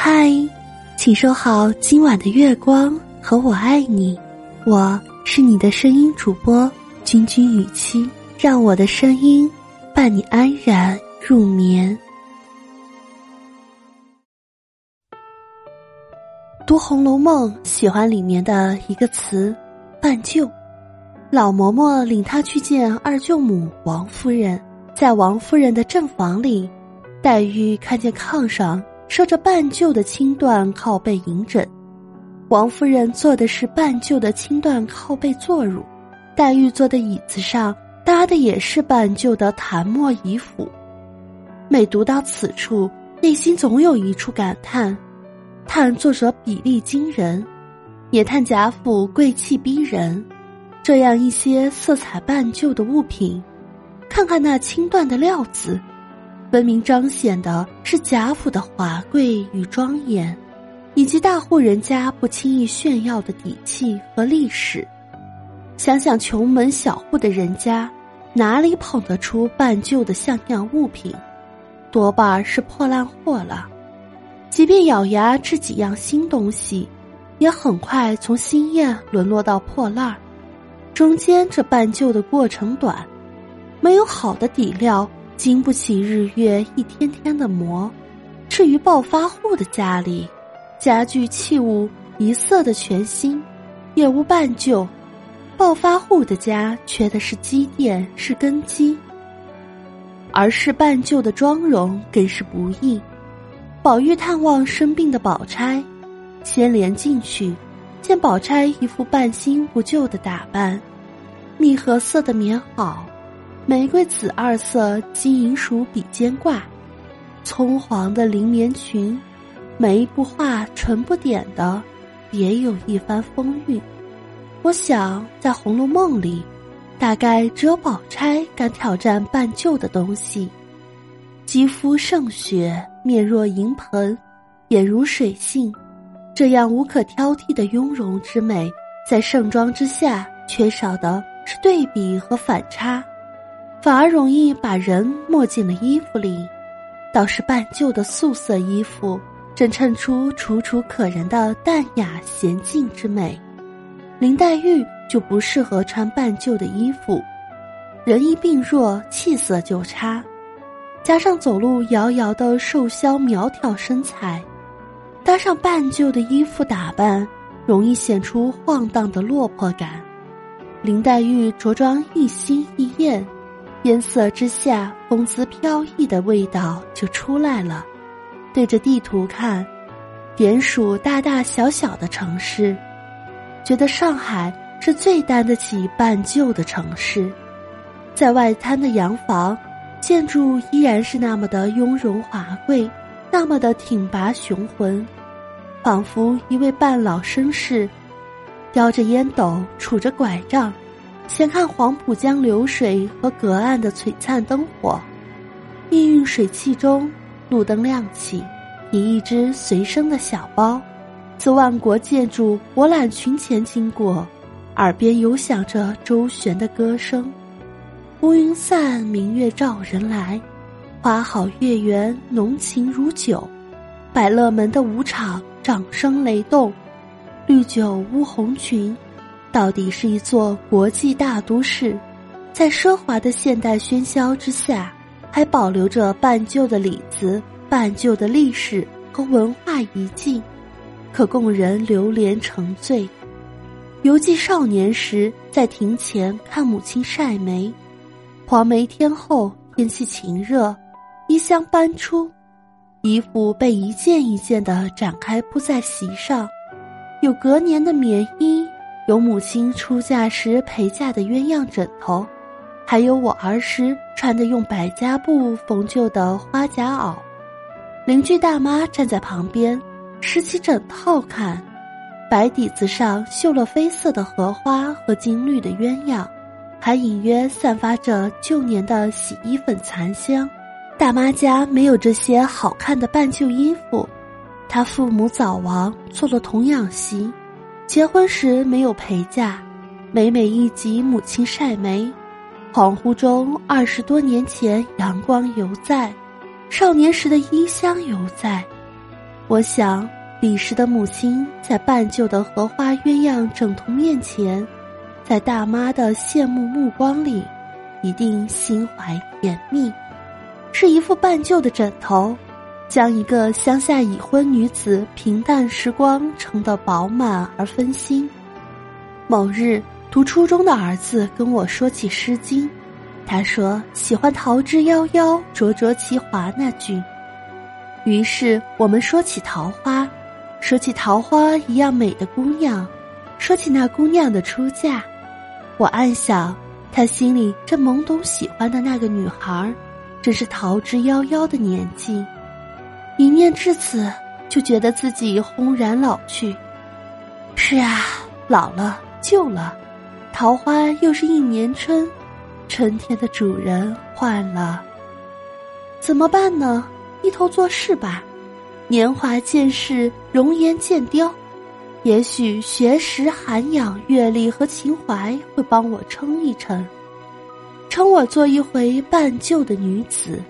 嗨，请收好今晚的月光和我爱你，我是你的声音主播君君雨期，让我的声音伴你安然入眠。读《红楼梦》，喜欢里面的一个词“半旧”。老嬷嬷领他去见二舅母王夫人，在王夫人的正房里，黛玉看见炕上设着半旧的青缎靠背银枕，王夫人坐的是半旧的青缎靠背坐褥，黛玉坐的椅子上搭的也是半旧的檀木椅辅。每读到此处，内心总有一处感叹：叹作者比例惊人，也叹贾府贵气逼人。这样一些色彩半旧的物品，看看那青缎的料子，分明彰显的是贾府的华贵与庄严，以及大户人家不轻易炫耀的底气和历史。想想穷门小户的人家，哪里捧得出半旧的像样物品？多半是破烂货了。即便咬牙吃几样新东西，也很快从新艳沦落到破烂儿。中间这半旧的过程短，没有好的底料，经不起日月一天天的磨。至于暴发户的家里，家具器物一色的全新，也无半旧。暴发户的家缺的是积淀，是根基，而是半旧的妆容更是不易。宝玉探望生病的宝钗，先连进去。见宝钗一副半新不旧的打扮，蜜合色的棉袄，玫瑰紫二色金银鼠比肩挂，葱黄的绫棉裙，眉不画唇不点的，别有一番风韵。我想在《红楼梦》里，大概只有宝钗敢挑战半旧的东西，肌肤胜雪，面若银盆，眼如水杏。这样无可挑剔的雍容之美，在盛装之下，缺少的是对比和反差，反而容易把人没进了衣服里。倒是半旧的素色衣服，正衬出楚楚可人的淡雅娴静之美。林黛玉就不适合穿半旧的衣服，人一病弱，气色就差，加上走路摇摇的瘦削苗条身材。搭上半旧的衣服打扮，容易显出晃荡的落魄感。林黛玉着装一新一艳，烟色之下风姿飘逸的味道就出来了。对着地图看，点数大大小小的城市，觉得上海是最担得起半旧的城市。在外滩的洋房，建筑依然是那么的雍容华贵，那么的挺拔雄浑。仿佛一位半老绅士，叼着烟斗，杵着拐杖，闲看黄浦江流水和隔岸的璀璨灯火。氤氲水汽中，路灯亮起，提一只随身的小包，自万国建筑博览群前经过，耳边犹响着周旋的歌声。乌云散，明月照人来，花好月圆，浓情如酒。百乐门的舞场。掌声雷动，绿酒乌红裙，到底是一座国际大都市，在奢华的现代喧嚣之下，还保留着半旧的里子、半旧的历史和文化遗迹，可供人流连成醉。犹记少年时在庭前看母亲晒梅，黄梅天后，天气晴热，衣香搬出。衣服被一件一件的展开铺在席上，有隔年的棉衣，有母亲出嫁时陪嫁的鸳鸯枕头，还有我儿时穿的用百家布缝就的花夹袄。邻居大妈站在旁边，拾起枕套看，白底子上绣了绯色的荷花和金绿的鸳鸯，还隐约散发着旧年的洗衣粉残香。大妈家没有这些好看的半旧衣服，她父母早亡，做了童养媳，结婚时没有陪嫁，每每一及母亲晒梅，恍惚中二十多年前阳光犹在，少年时的衣香犹在，我想，李氏的母亲在半旧的荷花鸳鸯枕头面前，在大妈的羡慕目光里，一定心怀甜蜜。是一副半旧的枕头，将一个乡下已婚女子平淡时光撑得饱满而分心。某日，读初中的儿子跟我说起《诗经》，他说喜欢“桃之夭夭，灼灼其华”那句。于是我们说起桃花，说起桃花一样美的姑娘，说起那姑娘的出嫁。我暗想，他心里正懵懂喜欢的那个女孩。正是桃之夭夭的年纪，一念至此，就觉得自己轰然老去。是啊，老了，旧了，桃花又是一年春，春天的主人换了，怎么办呢？低头做事吧。年华渐逝，容颜渐凋，也许学识、涵养、阅历和情怀会帮我撑一撑。称我做一回半旧的女子。